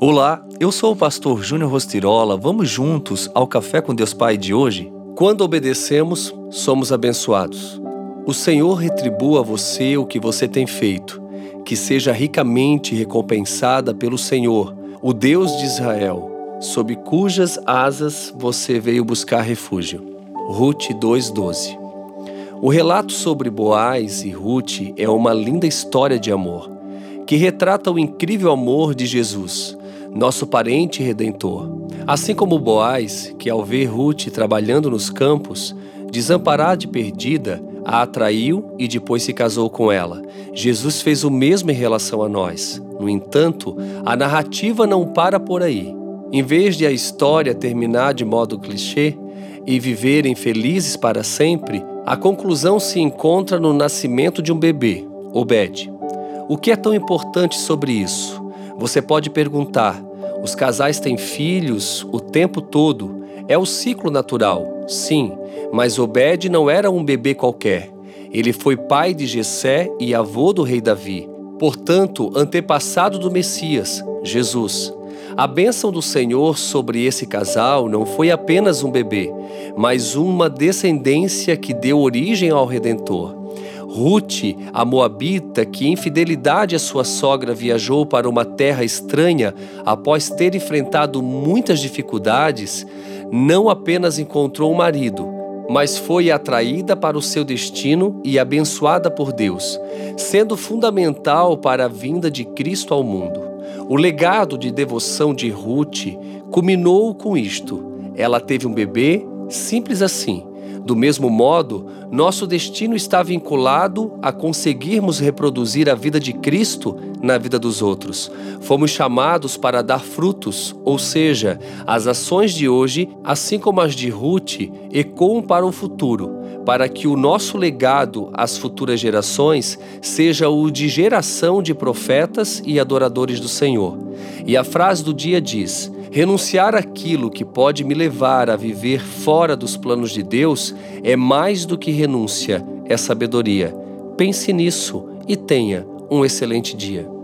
Olá, eu sou o pastor Júnior Rostirola. Vamos juntos ao Café com Deus Pai de hoje? Quando obedecemos, somos abençoados. O Senhor retribua a você o que você tem feito, que seja ricamente recompensada pelo Senhor, o Deus de Israel, sob cujas asas você veio buscar refúgio. Ruth 2:12. O relato sobre Boaz e Ruth é uma linda história de amor, que retrata o incrível amor de Jesus nosso parente redentor. Assim como Boaz, que ao ver Ruth trabalhando nos campos, desamparada e perdida, a atraiu e depois se casou com ela. Jesus fez o mesmo em relação a nós. No entanto, a narrativa não para por aí. Em vez de a história terminar de modo clichê e viverem felizes para sempre, a conclusão se encontra no nascimento de um bebê, Obed. O que é tão importante sobre isso? Você pode perguntar: os casais têm filhos o tempo todo. É o ciclo natural, sim, mas Obed não era um bebê qualquer. Ele foi pai de Jessé e avô do rei Davi, portanto, antepassado do Messias, Jesus. A bênção do Senhor sobre esse casal não foi apenas um bebê, mas uma descendência que deu origem ao Redentor. Ruth, a moabita, que em fidelidade à sua sogra viajou para uma terra estranha após ter enfrentado muitas dificuldades, não apenas encontrou um marido, mas foi atraída para o seu destino e abençoada por Deus, sendo fundamental para a vinda de Cristo ao mundo. O legado de devoção de Ruth culminou com isto. Ela teve um bebê, simples assim do mesmo modo, nosso destino está vinculado a conseguirmos reproduzir a vida de Cristo na vida dos outros. Fomos chamados para dar frutos, ou seja, as ações de hoje, assim como as de Ruth, ecoam para o futuro, para que o nosso legado às futuras gerações seja o de geração de profetas e adoradores do Senhor. E a frase do dia diz: Renunciar aquilo que pode me levar a viver fora dos planos de Deus é mais do que renúncia, é sabedoria. Pense nisso e tenha um excelente dia.